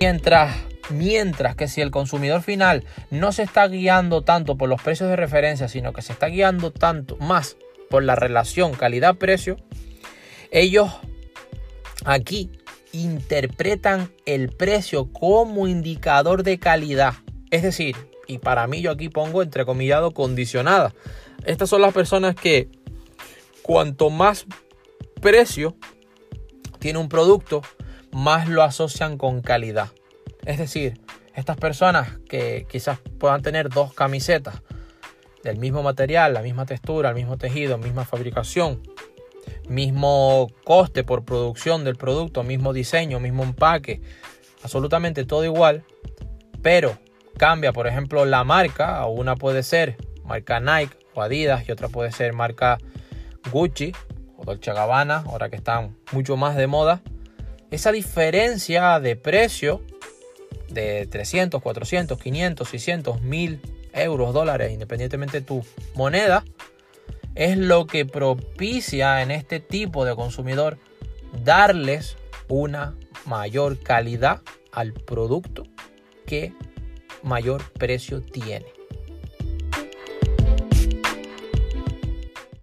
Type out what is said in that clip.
Mientras, mientras que si el consumidor final no se está guiando tanto por los precios de referencia, sino que se está guiando tanto más por la relación calidad-precio, ellos aquí interpretan el precio como indicador de calidad. Es decir, y para mí yo aquí pongo entrecomillado condicionada. Estas son las personas que cuanto más precio tiene un producto, más lo asocian con calidad. Es decir, estas personas que quizás puedan tener dos camisetas del mismo material, la misma textura, el mismo tejido, misma fabricación, mismo coste por producción del producto, mismo diseño, mismo empaque, absolutamente todo igual, pero cambia, por ejemplo, la marca, una puede ser marca Nike o Adidas y otra puede ser marca Gucci o Dolce Gabbana, ahora que están mucho más de moda. Esa diferencia de precio de 300, 400, 500, 600, 1000 euros, dólares, independientemente de tu moneda, es lo que propicia en este tipo de consumidor darles una mayor calidad al producto que mayor precio tiene.